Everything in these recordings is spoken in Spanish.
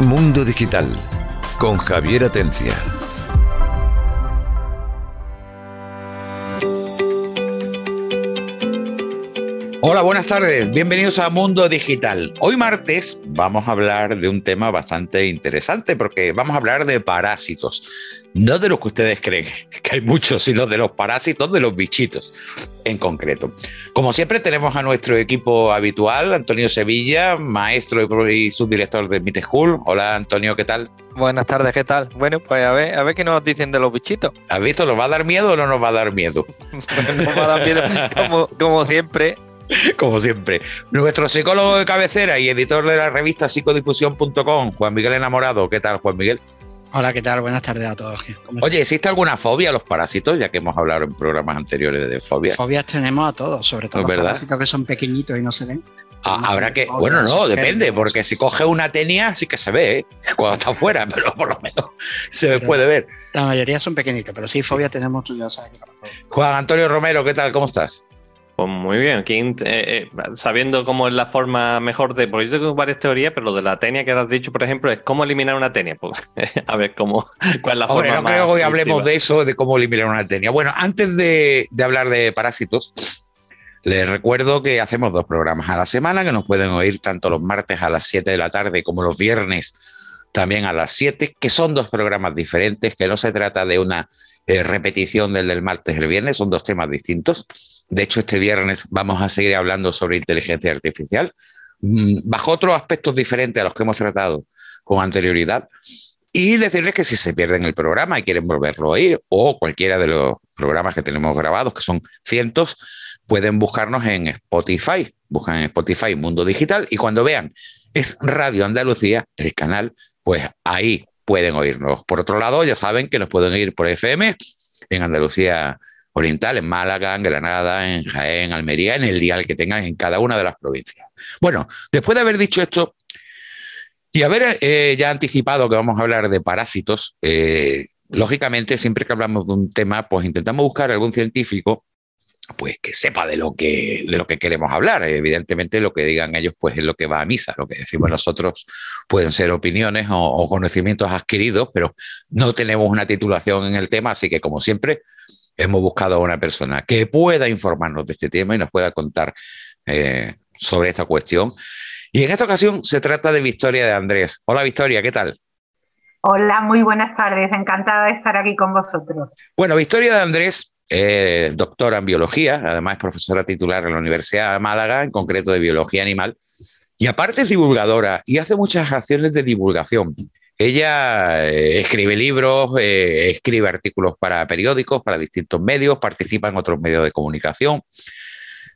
Mundo Digital con Javier Atencia. Hola, buenas tardes. Bienvenidos a Mundo Digital. Hoy martes vamos a hablar de un tema bastante interesante porque vamos a hablar de parásitos. No de los que ustedes creen, que hay muchos, sino de los parásitos de los bichitos en concreto. Como siempre tenemos a nuestro equipo habitual, Antonio Sevilla, maestro y subdirector de Meet School. Hola Antonio, ¿qué tal? Buenas tardes, ¿qué tal? Bueno, pues a ver, a ver qué nos dicen de los bichitos. ¿Has visto? ¿Nos va a dar miedo o no nos va a dar miedo? nos va a dar miedo, como, como siempre. Como siempre. Nuestro psicólogo de cabecera y editor de la revista psicodifusión.com, Juan Miguel Enamorado. ¿Qué tal, Juan Miguel? Hola, ¿qué tal? Buenas tardes a todos. Oye, ¿existe alguna fobia a los parásitos? Ya que hemos hablado en programas anteriores de fobias. Fobias tenemos a todos, sobre todo los parásitos que son pequeñitos y no se ven. Ah, habrá que. Bueno, no, depende, porque si coge una tenia sí que se ve ¿eh? cuando está afuera, pero por lo menos se puede ver. La mayoría son pequeñitos, pero sí, fobia tenemos, tú ya sabes. Juan Antonio Romero, ¿qué tal? ¿Cómo estás? Pues muy bien, eh, eh, sabiendo cómo es la forma mejor de. Porque yo tengo varias teorías, pero lo de la tenia que has dicho, por ejemplo, es cómo eliminar una tenia. Pues, a ver cómo, cuál es la Hombre, forma. No creo que hoy hablemos de eso, de cómo eliminar una tenia. Bueno, antes de, de hablar de parásitos, les recuerdo que hacemos dos programas a la semana que nos pueden oír tanto los martes a las 7 de la tarde como los viernes también a las 7, que son dos programas diferentes, que no se trata de una eh, repetición del del martes y el viernes, son dos temas distintos. De hecho, este viernes vamos a seguir hablando sobre inteligencia artificial, mm, bajo otros aspectos diferentes a los que hemos tratado con anterioridad. Y decirles que si se pierden el programa y quieren volverlo a oír, o cualquiera de los programas que tenemos grabados, que son cientos, pueden buscarnos en Spotify. Buscan en Spotify Mundo Digital y cuando vean es Radio Andalucía, el canal, pues ahí pueden oírnos. Por otro lado, ya saben que nos pueden oír por FM en Andalucía Oriental, en Málaga, en Granada, en Jaén, Almería, en el dial que tengan en cada una de las provincias. Bueno, después de haber dicho esto y haber eh, ya anticipado que vamos a hablar de parásitos, eh, lógicamente siempre que hablamos de un tema, pues intentamos buscar algún científico pues que sepa de lo que, lo que queremos hablar. Evidentemente lo que digan ellos pues es lo que va a misa. Lo que decimos nosotros pueden ser opiniones o conocimientos adquiridos, pero no tenemos una titulación en el tema, así que como siempre hemos buscado a una persona que pueda informarnos de este tema y nos pueda contar eh, sobre esta cuestión. Y en esta ocasión se trata de Victoria de Andrés. Hola Victoria, ¿qué tal? Hola, muy buenas tardes. Encantada de estar aquí con vosotros. Bueno, Victoria de Andrés, eh, doctora en biología, además es profesora titular en la Universidad de Málaga, en concreto de biología animal, y aparte es divulgadora y hace muchas acciones de divulgación. Ella eh, escribe libros, eh, escribe artículos para periódicos, para distintos medios, participa en otros medios de comunicación.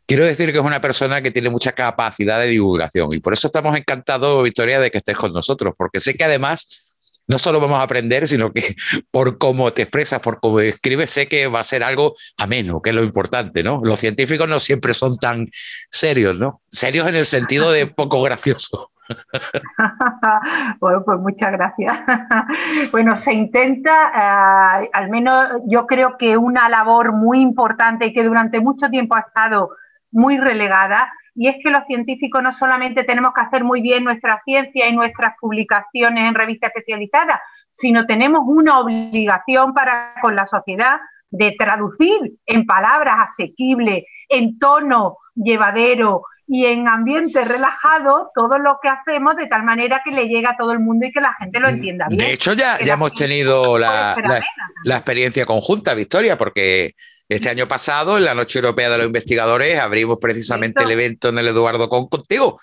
Quiero decir que es una persona que tiene mucha capacidad de divulgación y por eso estamos encantados, Victoria, de que estés con nosotros, porque sé que además no solo vamos a aprender, sino que por cómo te expresas, por cómo escribes, sé que va a ser algo ameno, que es lo importante, ¿no? Los científicos no siempre son tan serios, ¿no? Serios en el sentido de poco gracioso. bueno, pues muchas gracias. bueno, se intenta, uh, al menos yo creo que una labor muy importante y que durante mucho tiempo ha estado muy relegada, y es que los científicos no solamente tenemos que hacer muy bien nuestra ciencia y nuestras publicaciones en revistas especializadas, sino tenemos una obligación para con la sociedad de traducir en palabras asequibles, en tono llevadero y en ambiente relajado todo lo que hacemos de tal manera que le llegue a todo el mundo y que la gente lo entienda bien. De hecho, ya, ya hemos tenido la, la, la, experiencia conjunta, Victoria, porque este año pasado, en la Noche Europea de los Investigadores, abrimos precisamente el evento en el Eduardo Con contigo,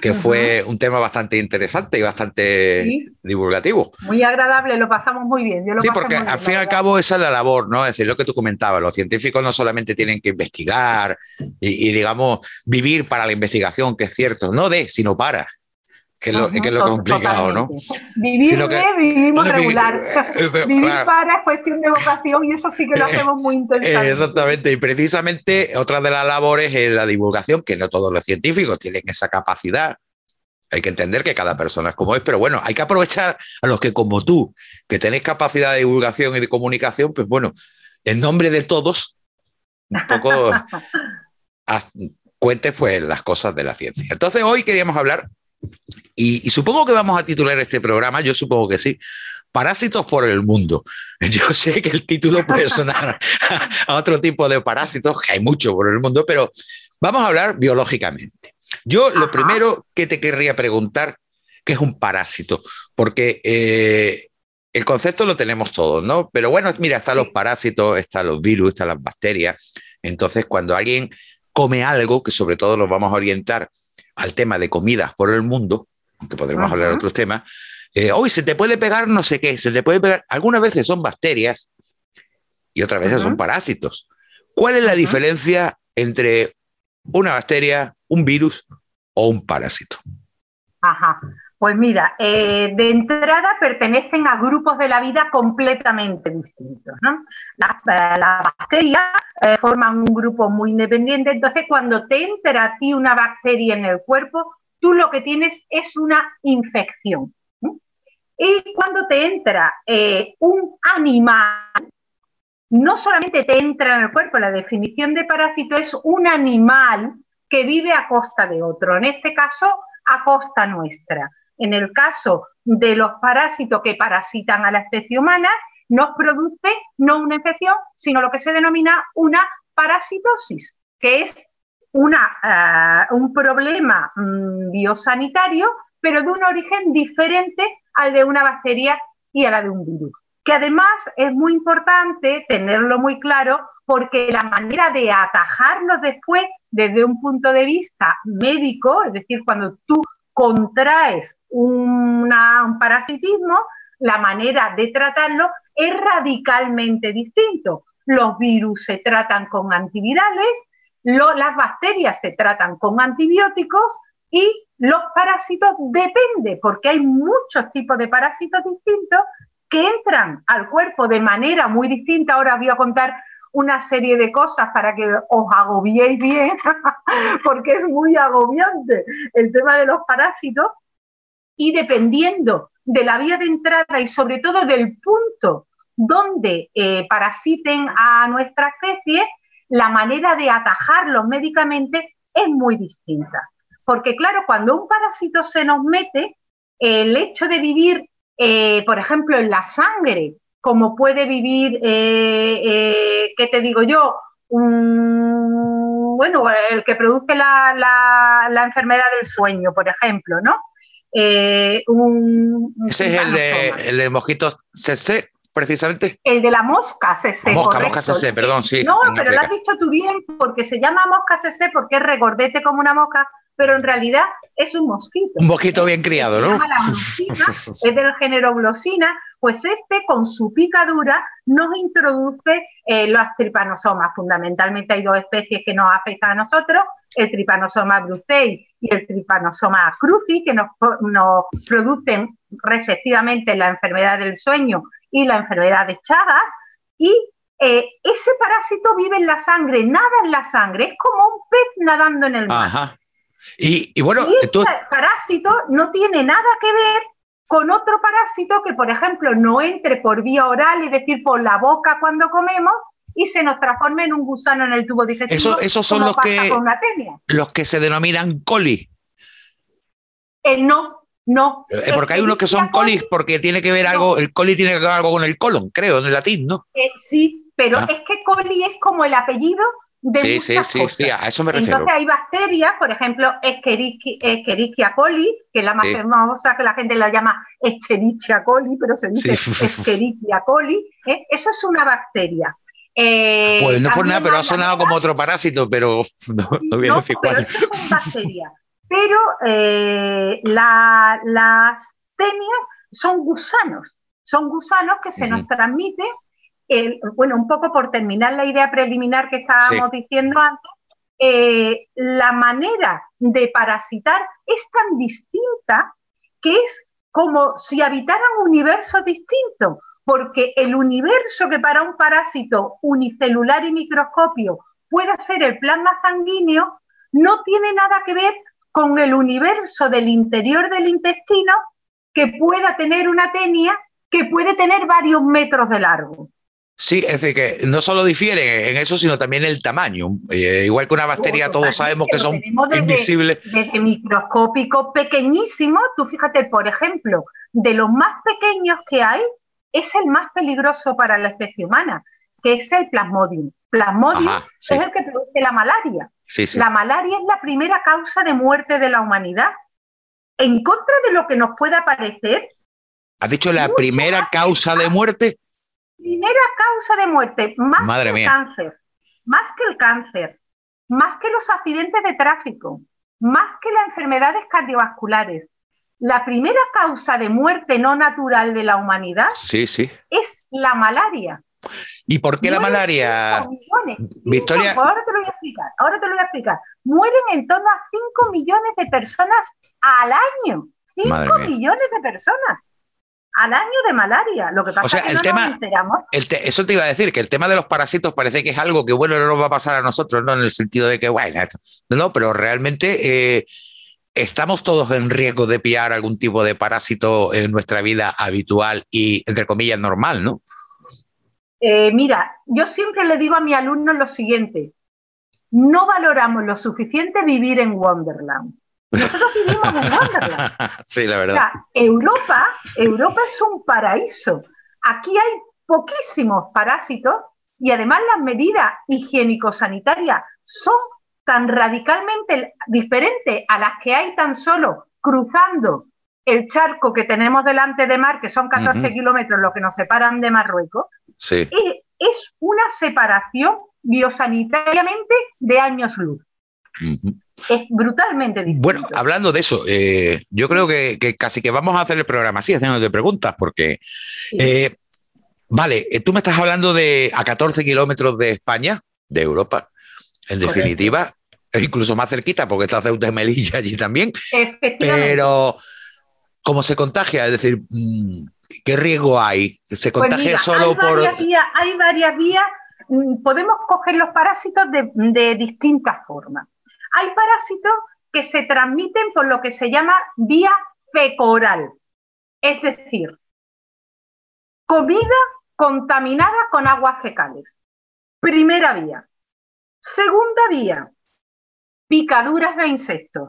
que fue un tema bastante interesante y bastante sí. divulgativo. Muy agradable, lo pasamos muy bien. Yo lo sí, porque al fin y al cabo esa es la labor, ¿no? Es decir, lo que tú comentabas, los científicos no solamente tienen que investigar y, y digamos, vivir para la investigación, que es cierto, no de, sino para que es lo, que es lo complicado, ¿no? Vivir que, vivimos regular. Vivir para es cuestión de vocación y eso sí que lo hacemos muy intensamente. Exactamente, y precisamente otra de las labores es la divulgación, que no todos los científicos tienen esa capacidad. Hay que entender que cada persona es como es, pero bueno, hay que aprovechar a los que como tú, que tenéis capacidad de divulgación y de comunicación, pues bueno, en nombre de todos, un poco cuentes pues las cosas de la ciencia. Entonces hoy queríamos hablar Y, supongo que vamos a titular este programa, yo supongo que sí, Parásitos por el mundo. Yo sé que el título puede sonar a, otro tipo de parásitos, que hay mucho por el mundo, pero vamos a hablar biológicamente. Yo lo primero que te querría preguntar, ¿qué es un parásito? Porque eh, el concepto lo tenemos todos, ¿no? Pero bueno, mira, están los parásitos, están los virus, están las bacterias. Entonces, cuando alguien come algo, que sobre todo nos vamos a orientar al tema de comidas por el mundo, aunque podremos hablar de otros temas, eh, hoy se te puede pegar no sé qué, se te puede pegar, algunas veces son bacterias y otras veces son parásitos. ¿Cuál es la diferencia entre una bacteria, un virus o un parásito? Ajá. Pues mira, eh, de entrada pertenecen a grupos de la vida completamente distintos. ¿no? Las, eh, bacterias eh, forman un grupo muy independiente, entonces cuando te entra a ti una bacteria en el cuerpo, tú lo que tienes es una infección. Y cuando te entra un animal, no solamente te entra en el cuerpo, la definición de parásito es un animal que vive a costa de otro, en este caso a costa nuestra en el caso de los parásitos que parasitan a la especie humana, nos produce no una infección, sino lo que se denomina una parasitosis, que es una, eh, un problema mm, biosanitario, pero de un origen diferente al de una bacteria y a la de un virus. Que además es muy importante tenerlo muy claro porque la manera de atajarlo después desde un punto de vista médico, es decir, cuando tú contraes un parasitismo, la manera de tratarlo es radicalmente distinto. Los virus se tratan con antivirales, las bacterias se tratan con antibióticos y los parásitos depende, porque hay muchos tipos de parásitos distintos que entran al cuerpo de manera muy distinta. Ahora voy a contar una serie de cosas para que os agobiéis bien, porque es muy agobiante el tema de los parásitos. Y dependiendo de la vía de entrada y sobre todo del punto donde eh, parasiten a nuestra especie, la manera de atajarlos médicamente es muy distinta. Porque claro, cuando un parásito se nos mete, el hecho de vivir, eh, por ejemplo, en la sangre como puede vivir, eh, eh, ¿qué te digo yo? bueno, el que produce la, enfermedad del sueño, por ejemplo, ¿no? Eh, Ese es el de, el de mosquitos CC, precisamente. El de la mosca CC. Mosca, mosca CC, perdón, sí. No, pero lo has dicho tú bien, porque se llama mosca CC porque es regordete como una mosca, pero en realidad es un mosquito. Un mosquito bien criado, ¿no? es del género glosina, pues este con su picadura nos introduce eh, los tripanosomas. Fundamentalmente hay dos especies que nos afectan a nosotros, el tripanosoma brucei y el tripanosoma cruzi, que nos, producen respectivamente la enfermedad del sueño y la enfermedad de Chagas. Y eh, ese parásito vive en la sangre, nada en la sangre, es como un pez nadando en el mar. Ajá. Y, bueno, ese parásito no tiene nada que ver con otro parásito que, por ejemplo, no entre por vía oral, es decir, por la boca cuando comemos, y se nos transforme en un gusano en el tubo digestivo. Eso, esos son los que, los que se denominan coli. Eh, no, no. Eh, porque hay unos que son colis porque tiene que ver algo, el coli tiene que ver algo con el colon, creo, en el latín, ¿no? Eh, sí, pero ah. es que coli es como el apellido sí, sí, sí, sí, a eso me refiero. Entonces hay bacterias, por ejemplo, Escherichia coli, que es la más famosa, que la gente la llama Escherichia coli, pero se dice Escherichia coli. ¿eh? Eso es una bacteria. Eh, pues no por nada, pero ha sonado como otro parásito, pero no, no viene no, pero es bacteria. Pero eh, las tenias son gusanos, son gusanos que se nos transmiten bueno, un poco por terminar la idea preliminar que estábamos diciendo antes, eh, la manera de parasitar es tan distinta que es como si habitaran universos distintos, porque el universo que para un parásito unicelular y microscopio pueda ser el plasma sanguíneo, no tiene nada que ver con el universo del interior del intestino que pueda tener una tenia que puede tener varios metros de largo. Sí, es decir, que no solo difieren en eso, sino también el tamaño. Eh, igual que una bacteria, todos sabemos que son invisibles. Desde microscópico pequeñísimo, tú fíjate, por ejemplo, de los más pequeños que hay, es el más peligroso para la especie humana, que es el plasmodium. Plasmodium es el que produce la malaria. La malaria es la primera causa de muerte de la humanidad. En contra de lo que nos pueda parecer. ¿Has dicho la primera causa de muerte? Primera causa de muerte, más que el cáncer, más que el cáncer, más que los accidentes de tráfico, más que las enfermedades cardiovasculares. La primera causa de muerte no natural de la humanidad sí, sí. es la malaria. ¿Y por qué la malaria? Victoria. ahora te lo voy a explicar. Ahora te lo voy a explicar. Mueren en torno a 5 millones de personas al año. 5 millones de personas al año de malaria. Lo que pasa es que el no tema, nos enteramos. eso te iba a decir, que el tema de los parásitos parece que es algo que, bueno, no nos va a pasar a nosotros, ¿no? En el sentido de que, bueno, no, pero realmente eh, estamos todos en riesgo de pillar algún tipo de parásito en nuestra vida habitual y, entre comillas, normal, ¿no? Eh, mira, yo siempre le digo a mi alumno lo siguiente, no valoramos lo suficiente vivir en Wonderland. Nosotros vivimos en Wonderland. Sí, la verdad. O sea, Europa, Europa es un paraíso. Aquí hay poquísimos parásitos y además las medidas higiénico-sanitarias son tan radicalmente diferentes a las que hay tan solo cruzando el charco que tenemos delante de mar, que son 14 kilómetros lo que nos separan de Marruecos, sí. es, una separación biosanitariamente de años luz. Es brutalmente distinto. Bueno, hablando de eso, eh, yo creo que, casi que vamos a hacer el programa así, haciéndote preguntas, porque, eh, vale, eh, tú me estás hablando de a 14 kilómetros de España, de Europa, en definitiva, incluso más cerquita, porque está Ceuta y Melilla allí también. Pero, ¿cómo se contagia? Es decir, mm, ¿qué riesgo hay? ¿Se pues contagia solo por...? hay varias vías, mm, podemos coger los parásitos de distintas formas. Hay parásitos que se transmiten por lo que se llama vía fecoral, es decir, comida contaminada con aguas fecales. Primera vía. Segunda vía, picaduras de insectos.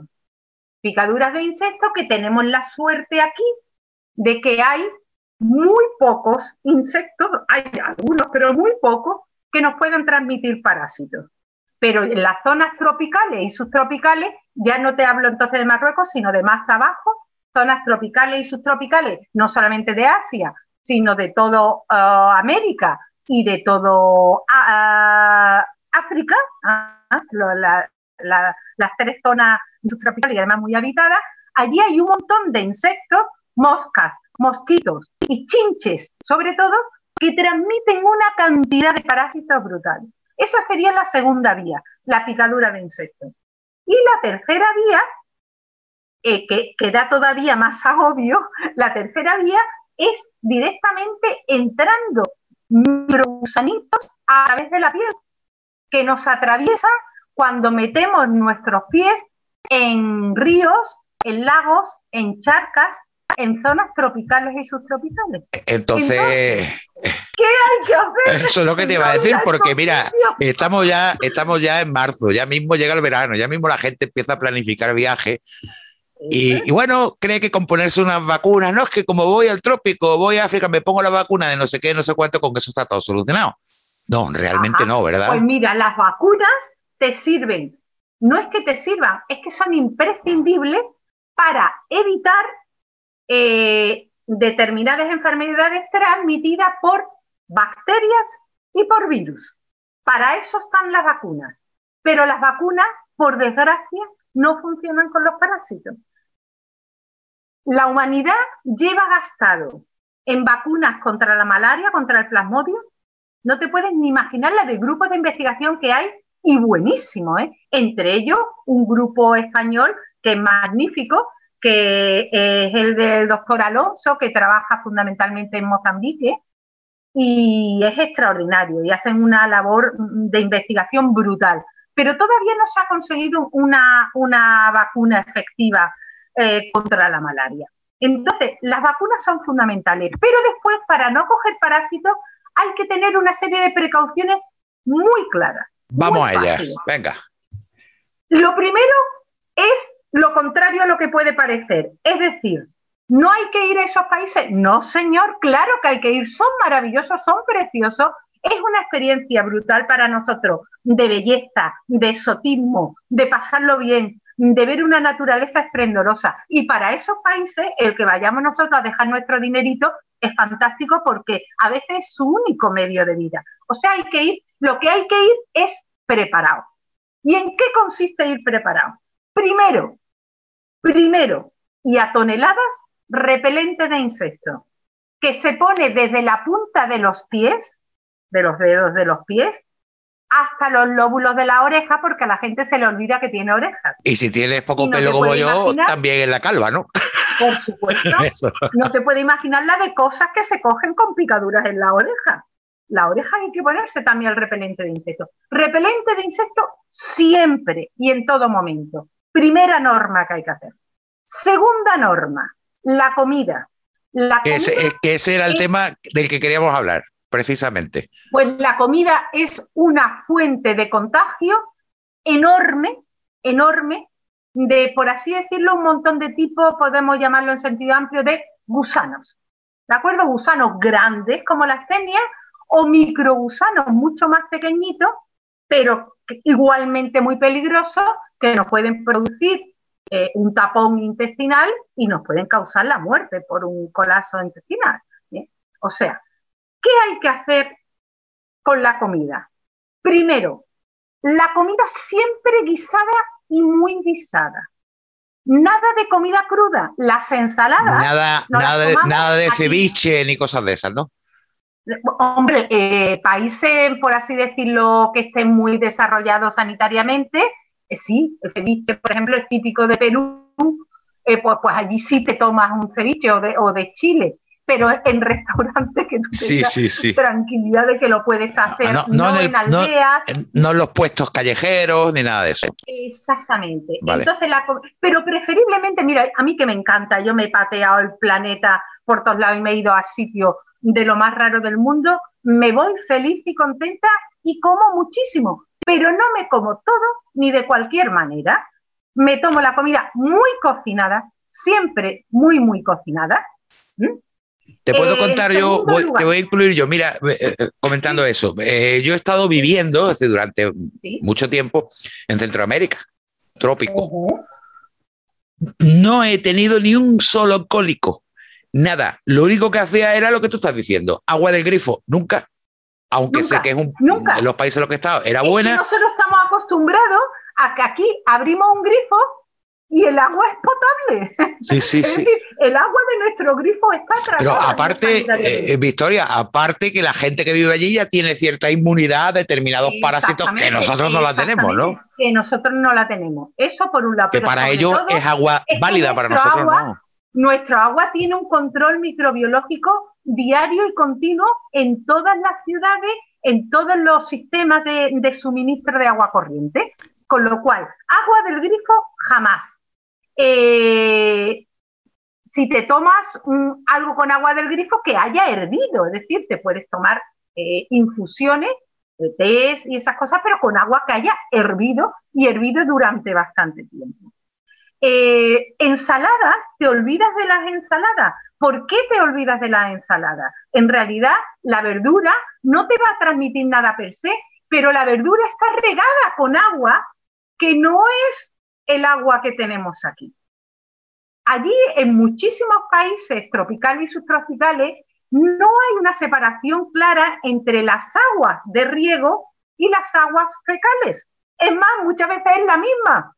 Picaduras de insectos que tenemos la suerte aquí de que hay muy pocos insectos, hay algunos, pero muy pocos, que nos pueden transmitir parásitos. Pero en las zonas tropicales y subtropicales, ya no te hablo entonces de Marruecos, sino de más abajo, zonas tropicales y subtropicales, no solamente de Asia, sino de todo uh, América y de todo uh, África, uh, las tres zonas subtropicales y además muy habitadas, allí hay un montón de insectos, moscas, mosquitos y chinches, sobre todo, que transmiten una cantidad de parásitos brutales. Esa sería la segunda vía, la picadura de insectos. Y la tercera vía, eh, que, que, da todavía más agobio, la tercera vía es directamente entrando microgusanitos a través de la piel, que nos atraviesan cuando metemos nuestros pies en ríos, en lagos, en charcas, en zonas tropicales y subtropicales. Entonces, ¿qué hay que hacer? Eso es lo que te iba a decir, porque mira, estamos ya, estamos ya en marzo, ya mismo llega el verano, ya mismo la gente empieza a planificar viajes. Y, bueno, cree que con ponerse unas vacunas, no es que como voy al trópico, voy a África, me pongo la vacuna de no sé qué, no sé cuánto, con eso está todo solucionado. No, realmente no, ¿verdad? Pues mira, las vacunas te sirven. No es que te sirvan, es que son imprescindibles para evitar eh, determinadas enfermedades transmitidas por bacterias y por virus. Para eso están las vacunas. Pero las vacunas, por desgracia, no funcionan con los parásitos. La humanidad lleva gastado en vacunas contra la malaria, contra el plasmodio. No te puedes ni imaginar la de grupos de investigación que hay y buenísimo, ¿eh? Entre ellos, un grupo español que es magnífico, que es el del doctor Alonso, que trabaja fundamentalmente en Mozambique, y es extraordinario y hacen una labor de investigación brutal. Pero todavía no se ha conseguido una, una vacuna efectiva eh, contra la malaria. Entonces, las vacunas son fundamentales, pero después, para no coger parásitos, hay que tener una serie de precauciones muy claras. Vamos a ellas, venga. Lo primero es lo contrario a lo que puede parecer, es decir, ¿no hay que ir a esos países? No, señor, claro que hay que ir, son maravillosos, son preciosos, es una experiencia brutal para nosotros, de belleza, de exotismo, de pasarlo bien, de ver una naturaleza esplendorosa. Y para esos países, el que vayamos nosotros a dejar nuestro dinerito es fantástico porque a veces es su único medio de vida. O sea, hay que ir, lo que hay que ir es preparado. ¿Y en qué consiste ir preparado? Primero, primero, y a toneladas, repelente de insectos, que se pone desde la punta de los pies, de los dedos de los pies, hasta los lóbulos de la oreja, porque a la gente se le olvida que tiene orejas. Y si tienes poco pelo como yo, también en la calva, ¿no? Por supuesto. no te puede imaginar la de cosas que se cogen con picaduras en la oreja. La oreja hay que ponerse también el repelente de insectos. Repelente de insectos siempre y en todo momento. Primera norma que hay que hacer. Segunda norma, la comida. La que, ese, era el tema del que queríamos hablar precisamente? Pues la comida es una fuente de contagio enorme, enorme, de, por así decirlo, un montón de tipos, podemos llamarlo en sentido amplio, de gusanos. ¿De acuerdo? Gusanos grandes como las tenias o microgusanos mucho más pequeñitos, pero igualmente muy peligrosos, que nos pueden producir eh, un tapón intestinal y nos pueden causar la muerte por un colapso intestinal. O sea, ¿Qué hay que hacer con la comida? Primero, la comida siempre guisada y muy guisada. Nada de comida cruda, las ensaladas. Nada, nada, de, nada de ceviche ni cosas de esas, ¿no? Hombre, eh, países, por así decirlo, que estén muy desarrollados sanitariamente, eh, sí, el ceviche, por ejemplo, es típico de Perú, eh, pues, pues, allí sí te tomas un ceviche o de, o de Chile pero en restaurantes que no sí, sí, tranquilidad de que lo puedes hacer, no, en, aldeas. No, en los puestos callejeros ni nada de eso. Exactamente. Entonces, pero preferiblemente, mira, a mí que me encanta, yo me he pateado el planeta por todos lados y me he ido a sitios de lo más raro del mundo, me voy feliz y contenta y como muchísimo, pero no me como todo ni de cualquier manera. Me tomo la comida muy cocinada, siempre muy, muy cocinada. Te puedo contar yo, te voy a incluir yo, mira, eh, eh, comentando eso. Eh, yo he estado viviendo durante mucho tiempo en Centroamérica, trópico. No he tenido ni un solo cólico, nada. Lo único que hacía era lo que tú estás diciendo, agua del grifo, nunca. Aunque sé que es un, en los países en los que he estado era buena. nosotros estamos acostumbrados a que aquí abrimos un grifo y el agua es potable. Sí, sí, es sí. Decir, el agua de nuestro grifo está tratada. Pero aparte, eh, eh, Victoria, aparte que la gente que vive allí ya tiene cierta inmunidad a determinados parásitos que nosotros no la tenemos, ¿no? Que nosotros no la tenemos. Eso por un lado. Que para ellos es agua válida, para nosotros no. Nuestro agua tiene un control microbiológico diario y continuo en todas las ciudades, en todos los sistemas de, suministro de agua corriente. Con lo cual, agua del grifo jamás eh, si te tomas algo con agua del grifo que haya hervido, es decir, te puedes tomar eh, infusiones, tés y esas cosas, pero con agua que haya hervido y hervido durante bastante tiempo. Eh, ensaladas, te olvidas de las ensaladas. ¿Por qué te olvidas de las ensaladas? En realidad, la verdura no te va a transmitir nada per se, pero la verdura está regada con agua que no es el agua que tenemos aquí. Allí, en muchísimos países tropicales y subtropicales, no hay una separación clara entre las aguas de riego y las aguas fecales. Es más, muchas veces es la misma.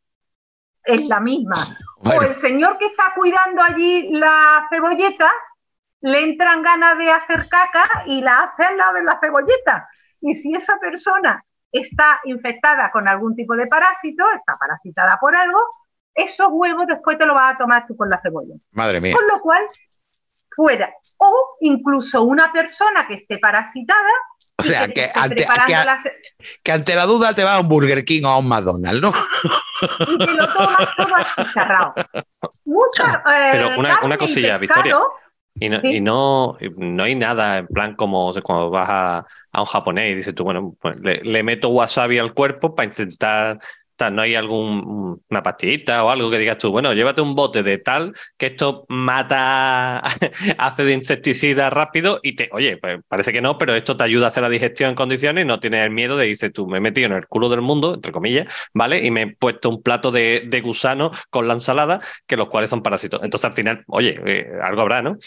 Es la misma. O el señor que está cuidando allí la cebolleta, le entran ganas de hacer caca y la hace al lado de la cebolleta. Y si esa persona está infectada con algún tipo de parásito, está parasitada por algo, esos huevos después te lo vas a tomar tú con la cebolla. Madre mía. Con lo cual, fuera. O incluso una persona que esté parasitada. O sea, que, ante, que, ante, la duda te va a un Burger King o a un McDonald's, ¿no? Y te lo tomas todo achicharrado. Mucha, Pero eh, una, una cosilla, Victoria. Y no, no, hay nada en plan como cuando vas a, un japonés y dices tú, bueno, pues le, meto wasabi al cuerpo para intentar ¿No hay alguna pastillita o algo que digas tú, bueno, llévate un bote de tal que esto mata, hace de insecticida rápido y te, oye, pues parece que no, pero esto te ayuda a hacer la digestión en condiciones y no tienes el miedo de, dices tú, me he metido en el culo del mundo, entre comillas, ¿vale? Y me he puesto un plato de, gusano con la ensalada, que los cuales son parásitos. Entonces al final, oye, eh, algo habrá, ¿no?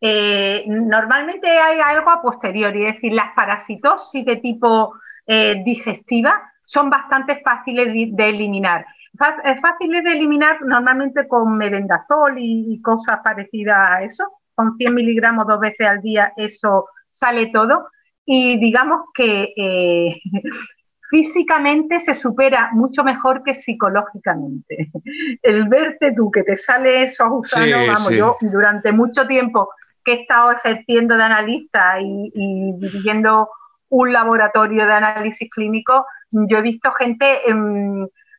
Eh, normalmente hay algo a posteriori, es decir, las parasitosis de tipo eh, digestiva son bastante fáciles de, eliminar. Es fáciles de eliminar normalmente con merendazol y, cosas parecidas a eso. Con 100 miligramos dos veces al día eso sale todo. Y digamos que eh, físicamente se supera mucho mejor que psicológicamente. El verte tú que te sale esos gusanos, vamos, yo durante mucho tiempo que he estado ejerciendo de analista y, y dirigiendo un laboratorio de análisis clínico, yo he visto gente,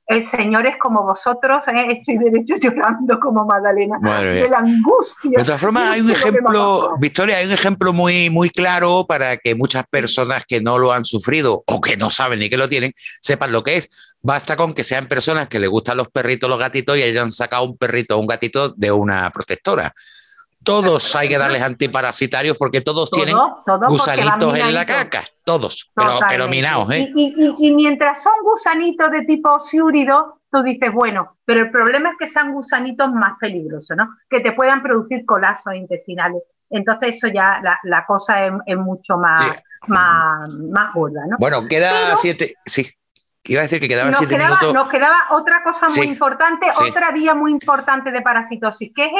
eh, señores como vosotros, eh, estoy derecho llorando como Magdalena, de la angustia. De todas formas, hay un ejemplo, Victoria, hay un ejemplo muy, muy claro para que muchas personas que no lo han sufrido o que no saben ni que lo tienen, sepan lo que es. Basta con que sean personas que les gustan los perritos, los gatitos y hayan sacado un perrito o un gatito de una protectora todos hay que darles antiparasitarios porque todos, tienen gusanitos en la caca, todos, pero, pero minados. ¿eh? Y, mientras son gusanitos de tipo ciúrido, tú dices, bueno, pero el problema es que sean gusanitos más peligrosos, ¿no? Que te puedan producir colapsos intestinales. Entonces eso ya la, cosa es, mucho más, más, más gorda, ¿no? Bueno, queda siete, sí. Iba a decir que quedaban siete minutos. Nos quedaba otra cosa muy importante, otra vía muy importante de parasitosis, que es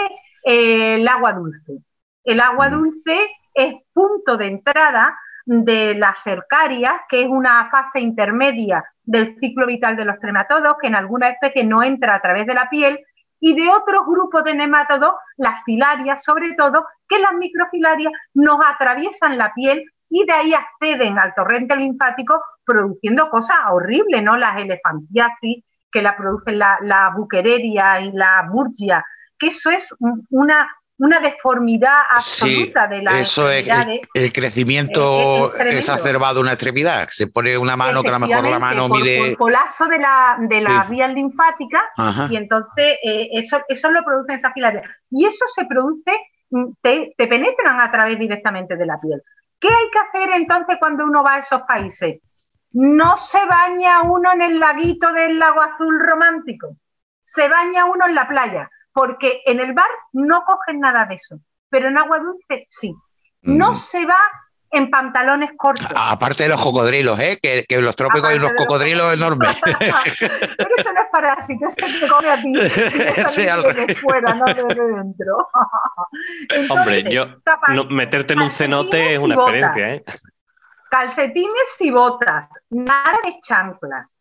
el agua dulce. El agua dulce es punto de entrada de las cercarias, que es una fase intermedia del ciclo vital de los trematodos, que en algunas especies no entra a través de la piel, y de otros grupos de nemátodos, las filarias, sobre todo, que las microfilarias nos atraviesan la piel y de ahí acceden al torrente linfático produciendo cosas horribles, ¿no? Las elefantiasis, que la producen la, la buquereria y la burgia, que eso es una, una deformidad absoluta de la Eso es el, crecimiento exacerbado de una extremidad. Se pone una mano que a lo mejor la mano mide. Por colapso de la, de la vía linfática y entonces eh, eso, eso lo produce esa filaria. Y eso se produce, mm, te, te penetran a través directamente de la piel. ¿Qué hay que hacer entonces cuando uno va a esos países? No se baña uno en el laguito del lago azul romántico, se baña uno en la playa porque en el bar no cogen nada de eso, pero en agua dulce sí. No mm. se va en pantalones cortos. Aparte de los cocodrilos, ¿eh? que, en los trópicos hay unos cocodrilos enormes. pero eso no es parásito, eso te come a ti. de fuera, no de dentro. Hombre, yo meterte en un cenote es una experiencia. ¿eh? Calcetines y botas, nada de chanclas.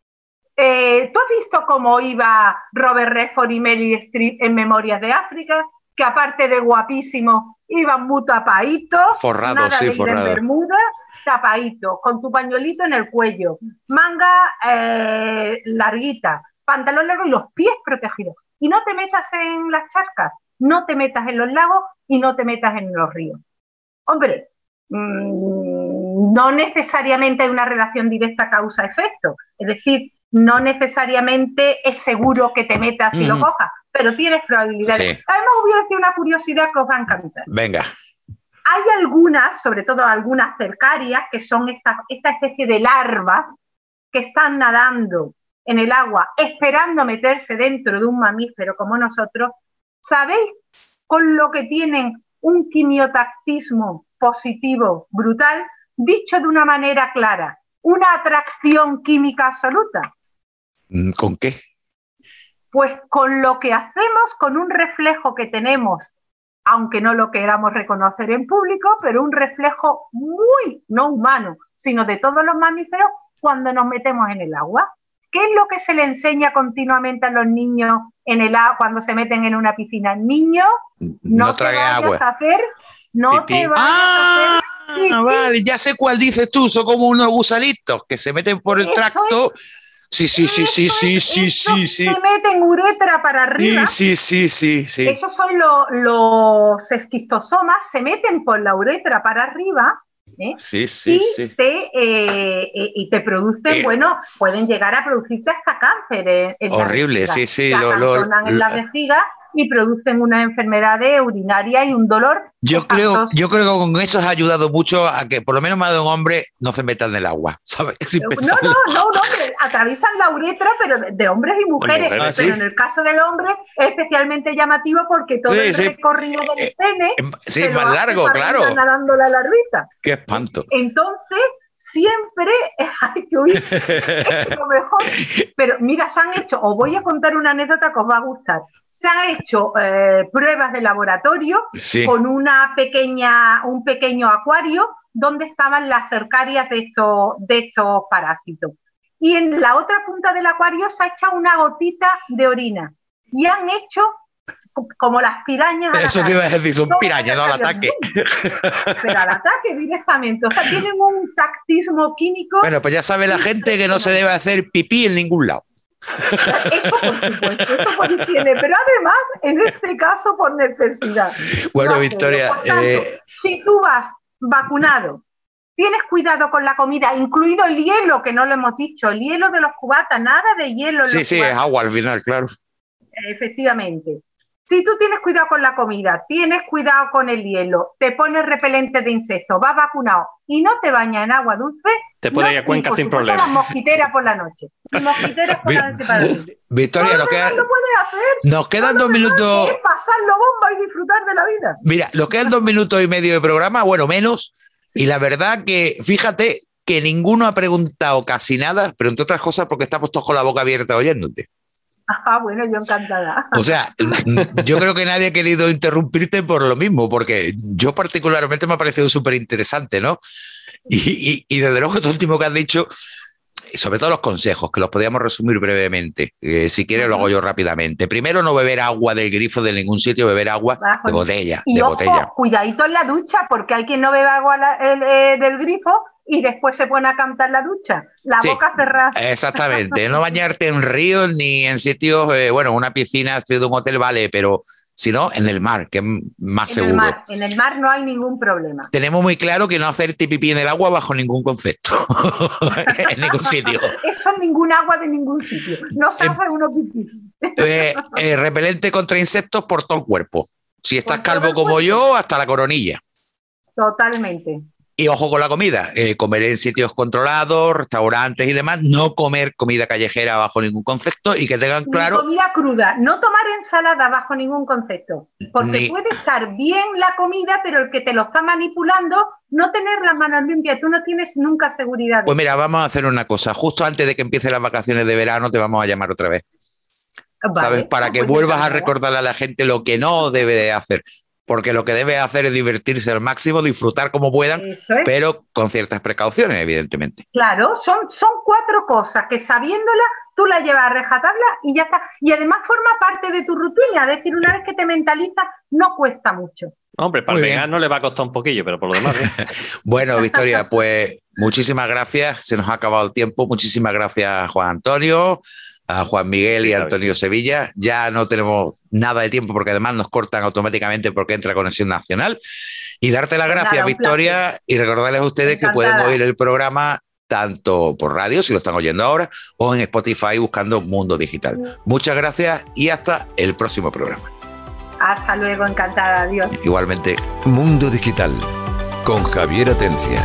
Eh, ¿Tú has visto cómo iba Robert Redford y Meryl Streep en Memorias de África? Que aparte de guapísimo, iban muy tapaditos, forrados, nada sí, de bermuda, tapaditos, con tu pañuelito en el cuello, manga eh, larguita, pantalón largo y los pies protegidos. Y no te metas en las charcas, no te metas en los lagos y no te metas en los ríos. Hombre, mm, no necesariamente hay una relación directa causa-efecto. Es decir, no necesariamente es seguro que te metas y lo cojas, pero tienes probabilidades. Además, voy a decir una curiosidad que os va a encantar. Venga. Hay algunas, sobre todo algunas cercarias, que son esta, esta especie de larvas que están nadando en el agua esperando meterse dentro de un mamífero como nosotros. ¿Sabéis con lo que tienen un quimiotactismo positivo brutal? Dicho de una manera clara, una atracción química absoluta. Mm, ¿Con qué? Pues con lo que hacemos, con un reflejo que tenemos, aunque no lo queramos reconocer en público, pero un reflejo muy no humano, sino de todos los mamíferos cuando nos metemos en el agua. ¿Qué es lo que se le enseña continuamente a los niños en el agua cuando se meten en una piscina? Niño, no, no te vayas agua. a hacer, no te vayas a hacer. Ah, vale, ya sé cuál dices tú, son como unos gusanitos que se meten por el tracto Sí, sí, sí, sí, sí, sí, sí, sí. Se meten uretra para arriba. Sí, sí, sí, sí. Esos son los esquistosomas, se meten por la uretra para arriba. ¿eh? Sí, sí, y sí. Te, eh, y te producen, bueno, pueden llegar a producirte hasta cáncer. En, horrible, sí, sí. Lo, lo, en la vejiga y producen una enfermedad urinaria y un dolor. Yo creo, yo creo que con eso has ayudado mucho a que por lo menos más de un hombre no se meta en el agua, ¿sabes? no, no, no, no, atraviesan la uretra, pero de, hombres y mujeres. pero ah, en el caso del hombre es especialmente llamativo porque todo el recorrido del eh, pene eh, sí, es más largo, claro. Nadando la larvita. Qué espanto. Entonces, siempre hay que huir. es lo mejor. Pero mira, se han hecho, os voy a contar una anécdota que os va a gustar se han hecho eh, pruebas de laboratorio con una pequeña, un pequeño acuario donde estaban las cercarias de estos, de estos parásitos. Y en la otra punta del acuario se ha echado una gotita de orina. Y han hecho como las pirañas. Eso te iba a decir, son pirañas, no al ataque. Pero al ataque directamente. O sea, tienen un tactismo químico. Bueno, pues ya sabe la gente que no se debe hacer pipí en ningún lado. Eso por supuesto, eso por higiene, pero además, en este caso, por necesidad. Bueno, Victoria. Eh, si tú vas vacunado, tienes cuidado con la comida, incluido el hielo, que no lo hemos dicho, el hielo de los cubatas, nada de hielo. sí, sí, es agua al final, claro. Efectivamente. Si tú tienes cuidado con la comida, tienes cuidado con el hielo, te pones repelente de insectos, vas vacunado y no te bañas en agua dulce, te puede ir a Cuenca sin problema. mosquitera por la noche. Mosquiteras por la noche para Victoria, nos, queda, nos quedan dos minutos. Es pasarlo bomba y disfrutar de la vida. Mira, nos quedan dos minutos y medio de programa, bueno, menos. Y la verdad que, fíjate, que ninguno ha preguntado casi nada, pero entre otras cosas porque estamos todos con la boca abierta oyéndote. Ah, bueno, yo encantada. O sea, yo creo que nadie ha querido interrumpirte por lo mismo, porque yo particularmente me ha parecido súper interesante, ¿no? Y, desde luego, esto último que has dicho, sobre todo los consejos, que los podíamos resumir brevemente. Eh, si quieres, lo hago yo rápidamente. Primero, no beber agua del grifo de ningún sitio, beber agua de botella. Y de botella. cuidadito en la ducha, porque hay quien no bebe agua eh, del grifo y después se pone a cantar la ducha, la boca cerrada. Exactamente, no bañarte en ríos ni en sitios, eh, bueno, una piscina de un hotel vale, pero si no, en el mar, que es más en seguro. El mar, en el mar no hay ningún problema. Tenemos muy claro que no hacer pipí en el agua bajo ningún concepto, en ningún sitio. Eso en ningún agua de ningún sitio, no se hace uno pipí. Eh, eh, repelente contra insectos por todo el cuerpo. Si estás calvo como yo, hasta la coronilla. Totalmente. Y ojo con la comida, eh, comer en sitios controlados, restaurantes y demás, no comer comida callejera bajo ningún concepto y que tengan claro... comida cruda, no tomar ensalada bajo ningún concepto, porque puede estar bien la comida, pero el que te lo está manipulando, no tener las manos limpias, tú no tienes nunca seguridad. Pues mira, vamos a hacer una cosa, justo antes de que empiecen las vacaciones de verano te vamos a llamar otra vez. ¿Sabes? Para que pues vuelvas a recordarle a la gente lo que no debe de hacer porque lo que debe hacer es divertirse al máximo, disfrutar como puedan, pero con ciertas precauciones, evidentemente. Claro, son, son cuatro cosas que sabiéndola tú la llevas a rejatarla y ya está. Y además forma parte de tu rutina, es decir, una vez que te mentalizas, no cuesta mucho. Hombre, para el vegano le va a costar un poquillo, pero por lo demás. bueno, Victoria, pues muchísimas gracias. Se nos ha acabado el tiempo. Muchísimas gracias, Juan Antonio a Juan Miguel y Antonio Sevilla. Ya no tenemos nada de tiempo porque además nos cortan automáticamente porque entra Conexión Nacional. Y darte las gracias, Victoria, y recordarles a ustedes que pueden oír el programa tanto por radio, si lo están oyendo ahora, o en Spotify buscando Mundo Digital. Muchas gracias y hasta el próximo programa. Hasta luego, encantada, adiós. Igualmente. Mundo Digital con Javier Atencia.